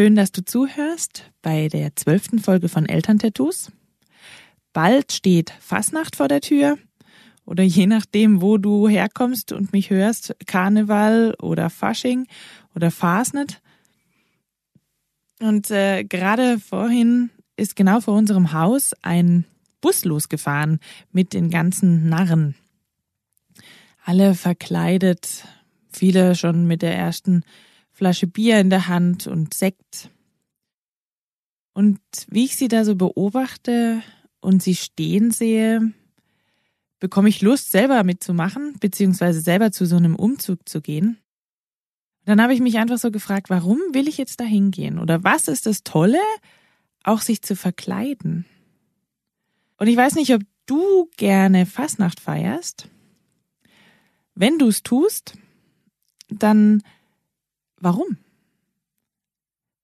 Schön, dass du zuhörst bei der zwölften Folge von Elterntattoos. Bald steht Fasnacht vor der Tür oder je nachdem, wo du herkommst und mich hörst, Karneval oder Fasching oder Fasnet. Und äh, gerade vorhin ist genau vor unserem Haus ein Bus losgefahren mit den ganzen Narren. Alle verkleidet, viele schon mit der ersten Flasche Bier in der Hand und Sekt. Und wie ich sie da so beobachte und sie stehen sehe, bekomme ich Lust, selber mitzumachen, beziehungsweise selber zu so einem Umzug zu gehen. Dann habe ich mich einfach so gefragt, warum will ich jetzt da hingehen? Oder was ist das Tolle, auch sich zu verkleiden? Und ich weiß nicht, ob du gerne Fasnacht feierst. Wenn du es tust, dann warum?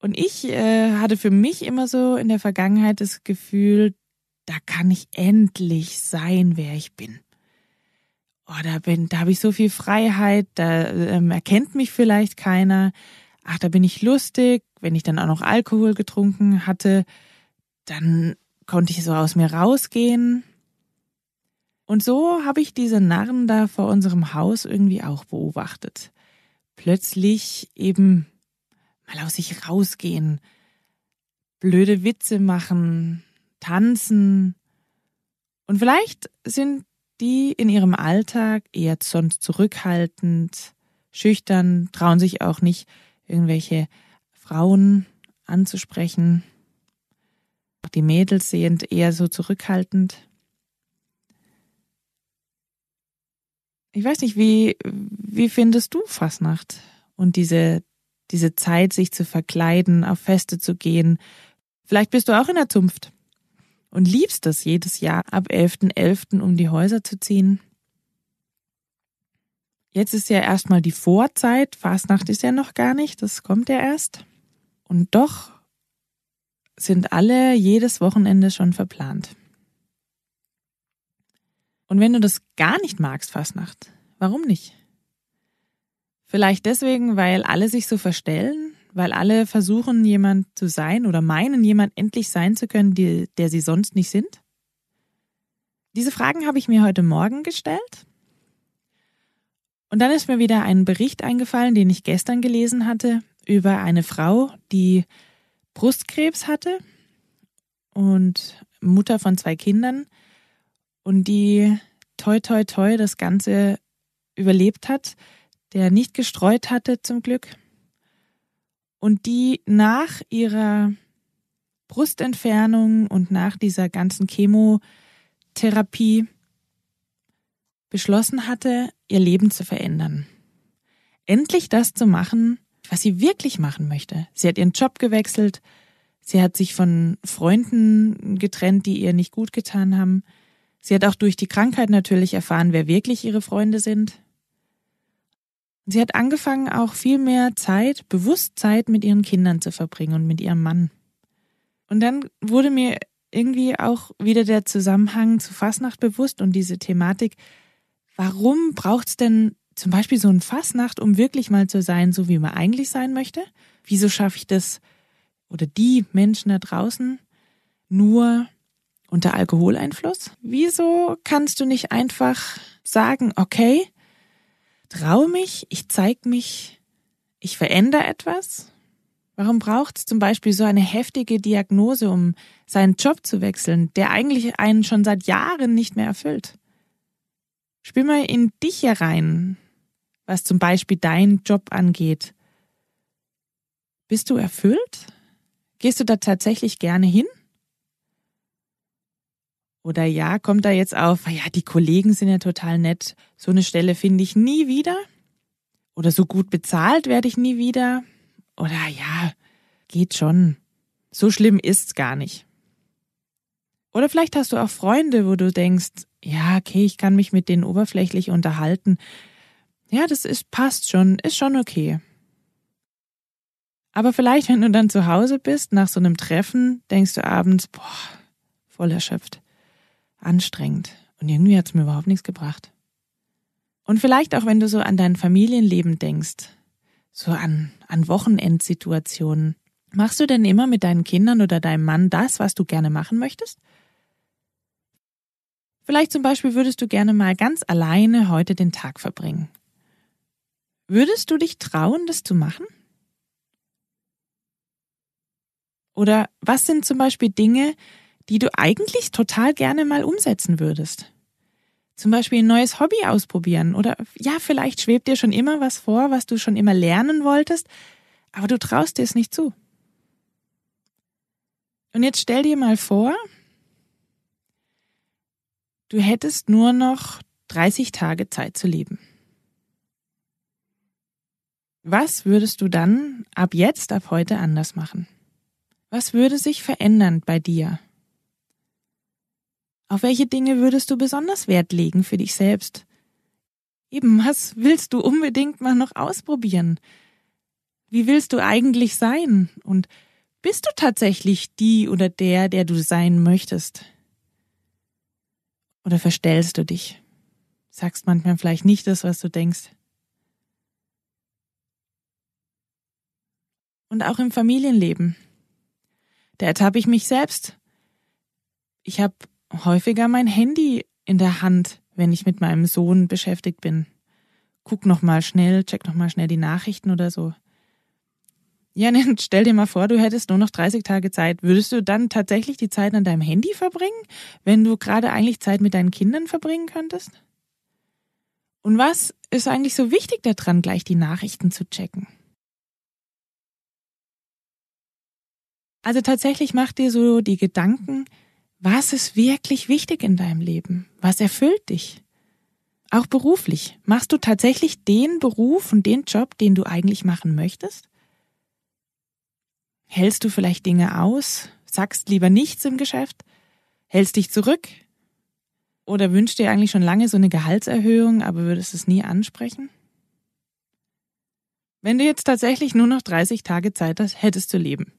Und ich äh, hatte für mich immer so in der Vergangenheit das Gefühl, da kann ich endlich sein, wer ich bin. Oh, da bin, da habe ich so viel Freiheit, da ähm, erkennt mich vielleicht keiner. Ach, da bin ich lustig. Wenn ich dann auch noch Alkohol getrunken hatte, dann konnte ich so aus mir rausgehen. Und so habe ich diese Narren da vor unserem Haus irgendwie auch beobachtet plötzlich eben mal aus sich rausgehen, blöde Witze machen, tanzen. Und vielleicht sind die in ihrem Alltag eher sonst zurückhaltend, schüchtern, trauen sich auch nicht, irgendwelche Frauen anzusprechen. Auch die Mädels sind eher so zurückhaltend. Ich weiß nicht, wie, wie findest du Fasnacht und diese, diese Zeit, sich zu verkleiden, auf Feste zu gehen? Vielleicht bist du auch in der Zunft und liebst es jedes Jahr ab 11.11. .11. um die Häuser zu ziehen. Jetzt ist ja erstmal die Vorzeit, Fasnacht ist ja noch gar nicht, das kommt ja erst. Und doch sind alle jedes Wochenende schon verplant. Und wenn du das gar nicht magst, Fastnacht, warum nicht? Vielleicht deswegen, weil alle sich so verstellen, weil alle versuchen, jemand zu sein oder meinen, jemand endlich sein zu können, die, der sie sonst nicht sind? Diese Fragen habe ich mir heute Morgen gestellt. Und dann ist mir wieder ein Bericht eingefallen, den ich gestern gelesen hatte, über eine Frau, die Brustkrebs hatte und Mutter von zwei Kindern und die toi toi toi das Ganze überlebt hat, der nicht gestreut hatte zum Glück und die nach ihrer Brustentfernung und nach dieser ganzen Chemotherapie beschlossen hatte, ihr Leben zu verändern. Endlich das zu machen, was sie wirklich machen möchte. Sie hat ihren Job gewechselt, sie hat sich von Freunden getrennt, die ihr nicht gut getan haben, Sie hat auch durch die Krankheit natürlich erfahren, wer wirklich ihre Freunde sind. Sie hat angefangen, auch viel mehr Zeit, bewusst Zeit mit ihren Kindern zu verbringen und mit ihrem Mann. Und dann wurde mir irgendwie auch wieder der Zusammenhang zu Fasnacht bewusst und diese Thematik, warum braucht's denn zum Beispiel so ein Fasnacht, um wirklich mal zu sein, so wie man eigentlich sein möchte? Wieso schaffe ich das oder die Menschen da draußen nur unter Alkoholeinfluss? Wieso kannst du nicht einfach sagen, okay, trau mich, ich zeig mich, ich verändere etwas? Warum braucht es zum Beispiel so eine heftige Diagnose, um seinen Job zu wechseln, der eigentlich einen schon seit Jahren nicht mehr erfüllt? Spiel mal in dich herein, was zum Beispiel deinen Job angeht. Bist du erfüllt? Gehst du da tatsächlich gerne hin? Oder ja, kommt da jetzt auf, ja, die Kollegen sind ja total nett, so eine Stelle finde ich nie wieder? Oder so gut bezahlt werde ich nie wieder? Oder ja, geht schon. So schlimm ist's gar nicht. Oder vielleicht hast du auch Freunde, wo du denkst, ja, okay, ich kann mich mit denen oberflächlich unterhalten. Ja, das ist, passt schon, ist schon okay. Aber vielleicht, wenn du dann zu Hause bist, nach so einem Treffen, denkst du abends, boah, voll erschöpft, anstrengend und irgendwie hat's mir überhaupt nichts gebracht. Und vielleicht auch, wenn du so an dein Familienleben denkst, so an, an Wochenendsituationen, machst du denn immer mit deinen Kindern oder deinem Mann das, was du gerne machen möchtest? Vielleicht zum Beispiel würdest du gerne mal ganz alleine heute den Tag verbringen. Würdest du dich trauen, das zu machen? Oder was sind zum Beispiel Dinge, die du eigentlich total gerne mal umsetzen würdest? Zum Beispiel ein neues Hobby ausprobieren oder ja, vielleicht schwebt dir schon immer was vor, was du schon immer lernen wolltest, aber du traust dir es nicht zu. Und jetzt stell dir mal vor, Du hättest nur noch 30 Tage Zeit zu leben. Was würdest du dann ab jetzt, ab heute anders machen? Was würde sich verändern bei dir? Auf welche Dinge würdest du besonders Wert legen für dich selbst? Eben, was willst du unbedingt mal noch ausprobieren? Wie willst du eigentlich sein? Und bist du tatsächlich die oder der, der du sein möchtest? Oder verstellst du dich? Sagst manchmal vielleicht nicht das, was du denkst. Und auch im Familienleben. Da ertappe ich mich selbst. Ich habe häufiger mein Handy in der Hand, wenn ich mit meinem Sohn beschäftigt bin. Guck noch mal schnell, check noch mal schnell die Nachrichten oder so. Ja, ne, stell dir mal vor, du hättest nur noch 30 Tage Zeit. Würdest du dann tatsächlich die Zeit an deinem Handy verbringen, wenn du gerade eigentlich Zeit mit deinen Kindern verbringen könntest? Und was ist eigentlich so wichtig daran, gleich die Nachrichten zu checken? Also tatsächlich mach dir so die Gedanken, was ist wirklich wichtig in deinem Leben? Was erfüllt dich? Auch beruflich. Machst du tatsächlich den Beruf und den Job, den du eigentlich machen möchtest? Hältst du vielleicht Dinge aus? Sagst lieber nichts im Geschäft? Hältst dich zurück? Oder wünschst dir eigentlich schon lange so eine Gehaltserhöhung, aber würdest es nie ansprechen? Wenn du jetzt tatsächlich nur noch 30 Tage Zeit hast, hättest du leben.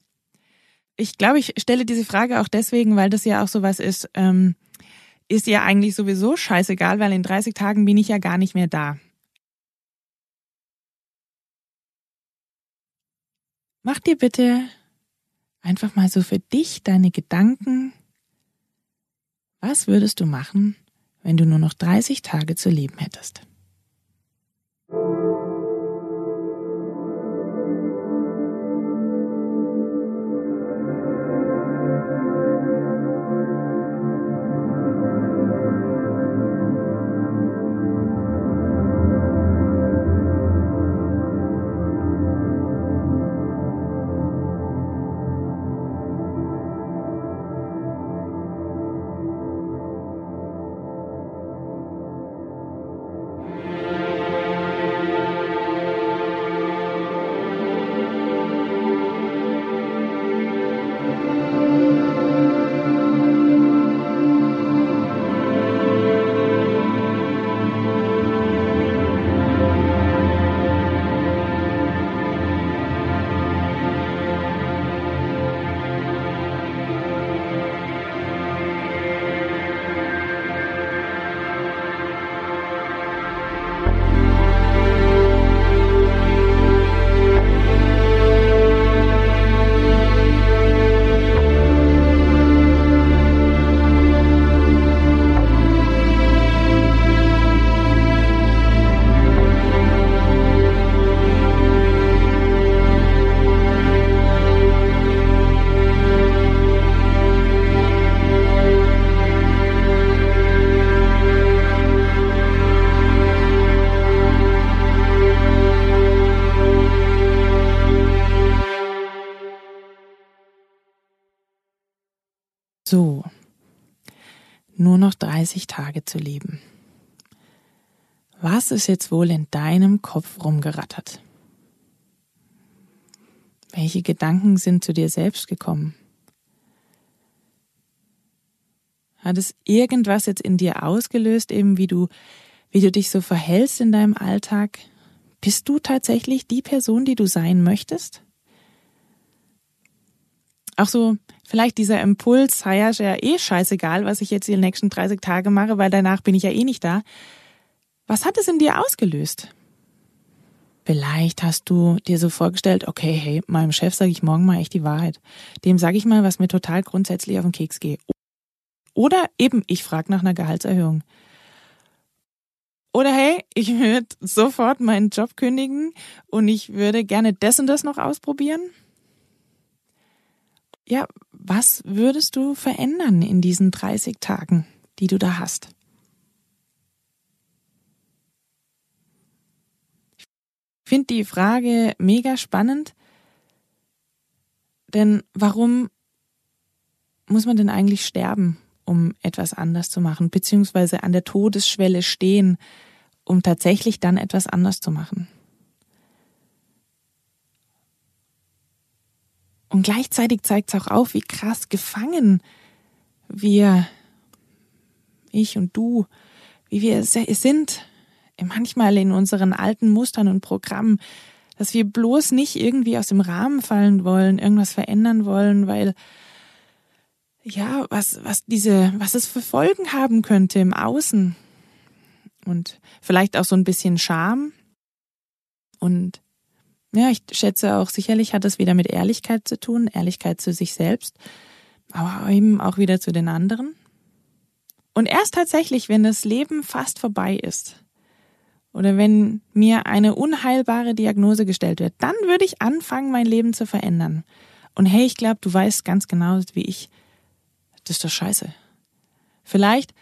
Ich glaube, ich stelle diese Frage auch deswegen, weil das ja auch sowas ist, ähm, ist ja eigentlich sowieso scheißegal, weil in 30 Tagen bin ich ja gar nicht mehr da. Mach dir bitte einfach mal so für dich deine Gedanken. Was würdest du machen, wenn du nur noch 30 Tage zu leben hättest? So, nur noch 30 Tage zu leben. Was ist jetzt wohl in deinem Kopf rumgerattert? Welche Gedanken sind zu dir selbst gekommen? Hat es irgendwas jetzt in dir ausgelöst, eben wie du, wie du dich so verhältst in deinem Alltag? Bist du tatsächlich die Person, die du sein möchtest? Auch so, vielleicht dieser Impuls, ja, ja eh scheißegal, was ich jetzt die nächsten 30 Tage mache, weil danach bin ich ja eh nicht da. Was hat es in dir ausgelöst? Vielleicht hast du dir so vorgestellt, okay, hey, meinem Chef sage ich morgen mal echt die Wahrheit. Dem sage ich mal, was mir total grundsätzlich auf den Keks geht. Oder eben, ich frage nach einer Gehaltserhöhung. Oder hey, ich würde sofort meinen Job kündigen und ich würde gerne das und das noch ausprobieren. Ja, was würdest du verändern in diesen 30 Tagen, die du da hast? Ich finde die Frage mega spannend, denn warum muss man denn eigentlich sterben, um etwas anders zu machen, beziehungsweise an der Todesschwelle stehen, um tatsächlich dann etwas anders zu machen? Und gleichzeitig zeigt es auch auf, wie krass gefangen wir, ich und du, wie wir sind, manchmal in unseren alten Mustern und Programmen, dass wir bloß nicht irgendwie aus dem Rahmen fallen wollen, irgendwas verändern wollen, weil ja, was, was diese, was es für Folgen haben könnte im Außen. Und vielleicht auch so ein bisschen Scham und ja, ich schätze auch, sicherlich hat es wieder mit Ehrlichkeit zu tun, Ehrlichkeit zu sich selbst, aber eben auch wieder zu den anderen. Und erst tatsächlich, wenn das Leben fast vorbei ist oder wenn mir eine unheilbare Diagnose gestellt wird, dann würde ich anfangen, mein Leben zu verändern. Und hey, ich glaube, du weißt ganz genau wie ich, das ist doch scheiße. Vielleicht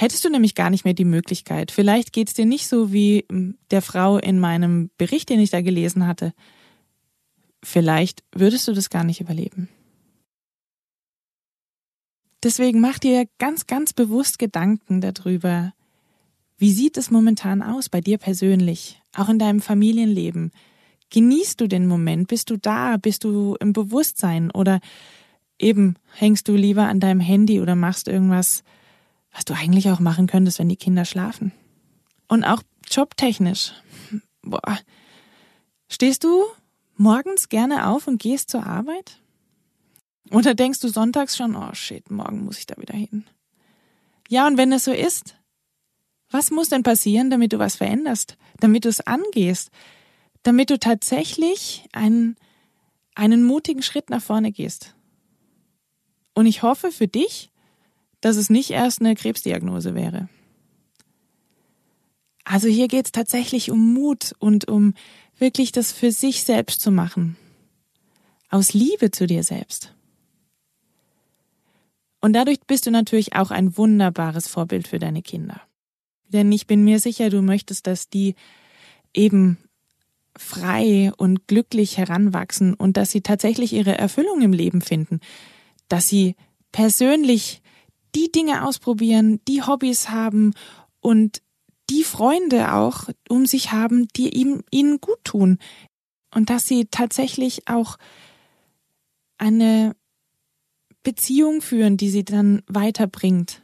hättest du nämlich gar nicht mehr die Möglichkeit. Vielleicht geht es dir nicht so wie hm, der Frau in meinem Bericht, den ich da gelesen hatte. Vielleicht würdest du das gar nicht überleben. Deswegen mach dir ganz, ganz bewusst Gedanken darüber, wie sieht es momentan aus bei dir persönlich, auch in deinem Familienleben? Genießt du den Moment? Bist du da? Bist du im Bewusstsein? Oder eben hängst du lieber an deinem Handy oder machst irgendwas, was du eigentlich auch machen könntest, wenn die Kinder schlafen. Und auch jobtechnisch. Boah. Stehst du morgens gerne auf und gehst zur Arbeit? Oder denkst du sonntags schon, oh shit, morgen muss ich da wieder hin? Ja, und wenn es so ist, was muss denn passieren, damit du was veränderst, damit du es angehst, damit du tatsächlich einen, einen mutigen Schritt nach vorne gehst? Und ich hoffe für dich, dass es nicht erst eine Krebsdiagnose wäre. Also hier geht es tatsächlich um Mut und um wirklich das für sich selbst zu machen. Aus Liebe zu dir selbst. Und dadurch bist du natürlich auch ein wunderbares Vorbild für deine Kinder. Denn ich bin mir sicher, du möchtest, dass die eben frei und glücklich heranwachsen und dass sie tatsächlich ihre Erfüllung im Leben finden, dass sie persönlich die Dinge ausprobieren, die Hobbys haben und die Freunde auch um sich haben, die ihm, ihnen gut tun. Und dass sie tatsächlich auch eine Beziehung führen, die sie dann weiterbringt,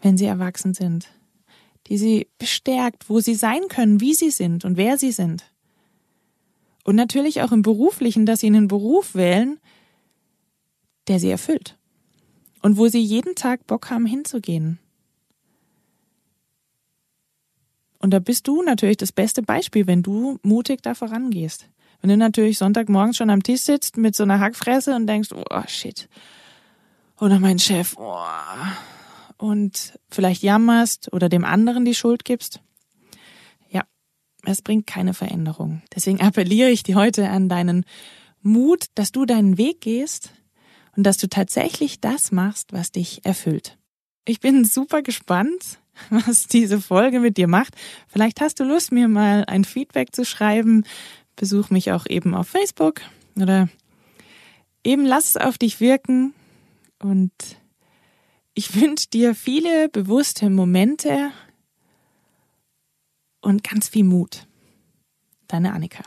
wenn sie erwachsen sind. Die sie bestärkt, wo sie sein können, wie sie sind und wer sie sind. Und natürlich auch im Beruflichen, dass sie einen Beruf wählen, der sie erfüllt und wo sie jeden Tag Bock haben hinzugehen. Und da bist du natürlich das beste Beispiel, wenn du mutig da vorangehst. Wenn du natürlich Sonntagmorgens schon am Tisch sitzt mit so einer Hackfresse und denkst, oh shit, oder mein Chef, oh, und vielleicht jammerst oder dem anderen die Schuld gibst. Ja, es bringt keine Veränderung. Deswegen appelliere ich dir heute an deinen Mut, dass du deinen Weg gehst, und dass du tatsächlich das machst, was dich erfüllt. Ich bin super gespannt, was diese Folge mit dir macht. Vielleicht hast du Lust, mir mal ein Feedback zu schreiben. Besuch mich auch eben auf Facebook oder eben lass es auf dich wirken und Ich wünsche dir viele bewusste Momente und ganz viel Mut. Deine Annika.